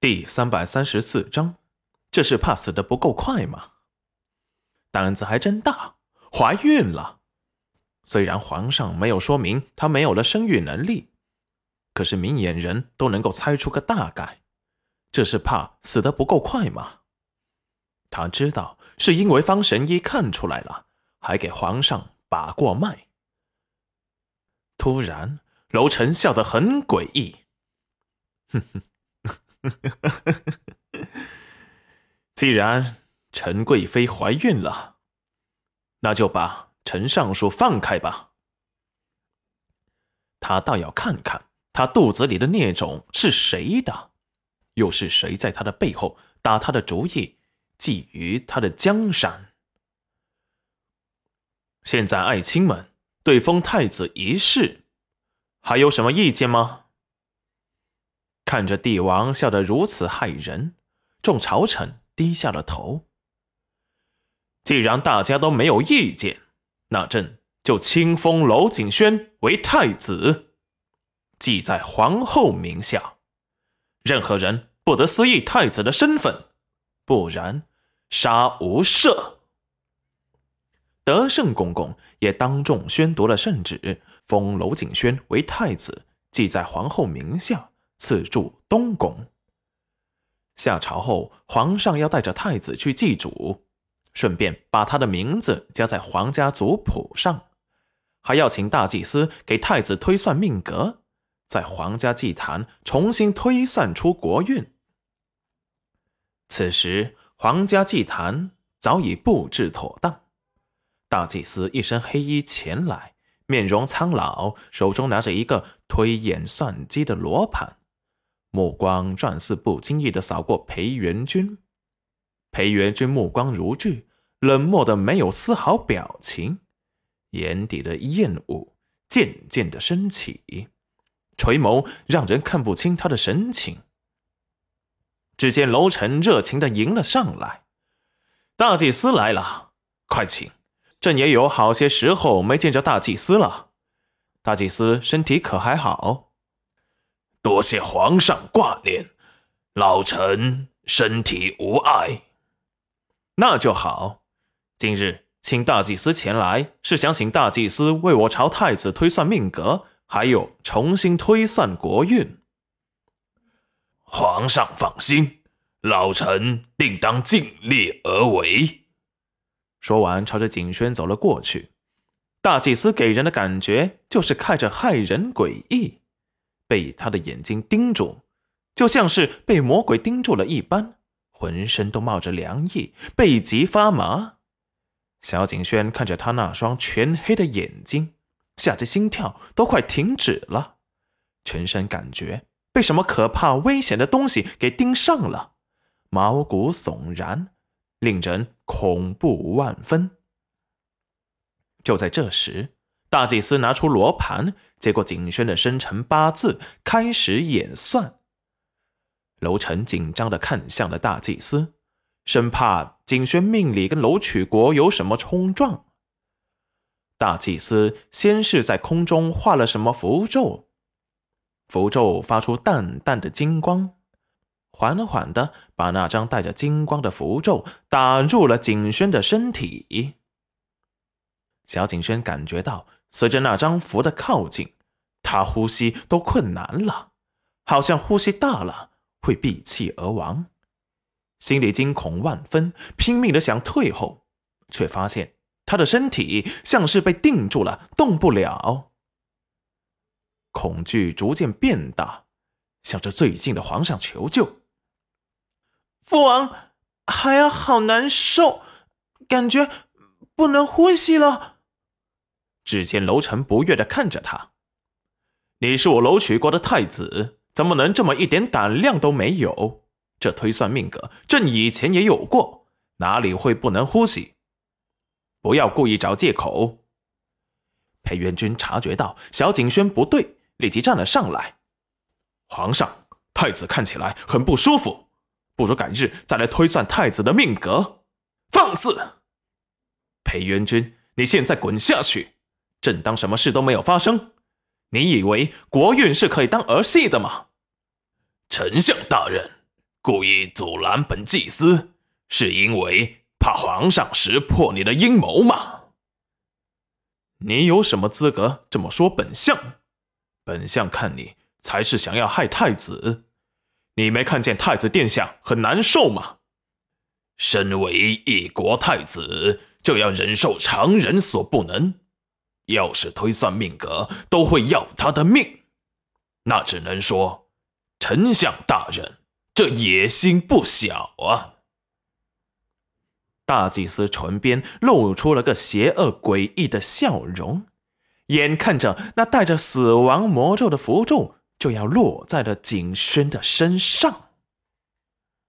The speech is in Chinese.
第三百三十四章，这是怕死的不够快吗？胆子还真大，怀孕了。虽然皇上没有说明她没有了生育能力，可是明眼人都能够猜出个大概。这是怕死的不够快吗？他知道是因为方神医看出来了，还给皇上把过脉。突然，楼臣笑得很诡异，哼哼。既然陈贵妃怀孕了，那就把陈尚书放开吧。他倒要看看他肚子里的孽种是谁的，又是谁在他的背后打他的主意，觊觎他的江山。现在爱卿们对封太子一事还有什么意见吗？看着帝王笑得如此骇人，众朝臣低下了头。既然大家都没有意见，那朕就亲封娄景轩为太子，记在皇后名下。任何人不得私议太子的身份，不然杀无赦。德胜公公也当众宣读了圣旨，封娄景轩为太子，记在皇后名下。赐住东宫。下朝后，皇上要带着太子去祭祖，顺便把他的名字加在皇家族谱上，还要请大祭司给太子推算命格，在皇家祭坛重新推算出国运。此时，皇家祭坛早已布置妥当，大祭司一身黑衣前来，面容苍老，手中拿着一个推演算机的罗盘。目光转似不经意的扫过裴元君，裴元君目光如炬，冷漠的没有丝毫表情，眼底的厌恶渐渐的升起，垂眸让人看不清他的神情。只见楼臣热情的迎了上来：“大祭司来了，快请！朕也有好些时候没见着大祭司了，大祭司身体可还好？”多谢皇上挂念，老臣身体无碍。那就好。今日请大祭司前来，是想请大祭司为我朝太子推算命格，还有重新推算国运。皇上放心，老臣定当尽力而为。说完，朝着景轩走了过去。大祭司给人的感觉就是看着骇人诡异。被他的眼睛盯住，就像是被魔鬼盯住了一般，浑身都冒着凉意，背脊发麻。小景轩看着他那双全黑的眼睛，吓得心跳都快停止了，全身感觉被什么可怕危险的东西给盯上了，毛骨悚然，令人恐怖万分。就在这时。大祭司拿出罗盘，接过景轩的生辰八字，开始演算。楼臣紧张的看向了大祭司，生怕景轩命里跟楼曲国有什么冲撞。大祭司先是在空中画了什么符咒，符咒发出淡淡的金光，缓缓的把那张带着金光的符咒打入了景轩的身体。小景轩感觉到。随着那张符的靠近，他呼吸都困难了，好像呼吸大了会闭气而亡，心里惊恐万分，拼命的想退后，却发现他的身体像是被定住了，动不了。恐惧逐渐变大，向着最近的皇上求救：“父王，孩儿好难受，感觉不能呼吸了。”只见楼臣不悦的看着他：“你是我楼曲国的太子，怎么能这么一点胆量都没有？这推算命格，朕以前也有过，哪里会不能呼吸？不要故意找借口。”裴元君察觉到小景轩不对，立即站了上来：“皇上，太子看起来很不舒服，不如改日再来推算太子的命格。”放肆！裴元君，你现在滚下去！正当什么事都没有发生，你以为国运是可以当儿戏的吗？丞相大人，故意阻拦本祭司，是因为怕皇上识破你的阴谋吗？你有什么资格这么说本相？本相看你才是想要害太子。你没看见太子殿下很难受吗？身为一国太子，就要忍受常人所不能。要是推算命格都会要他的命，那只能说丞相大人这野心不小啊！大祭司唇边露出了个邪恶诡异的笑容，眼看着那带着死亡魔咒的符咒就要落在了景轩的身上。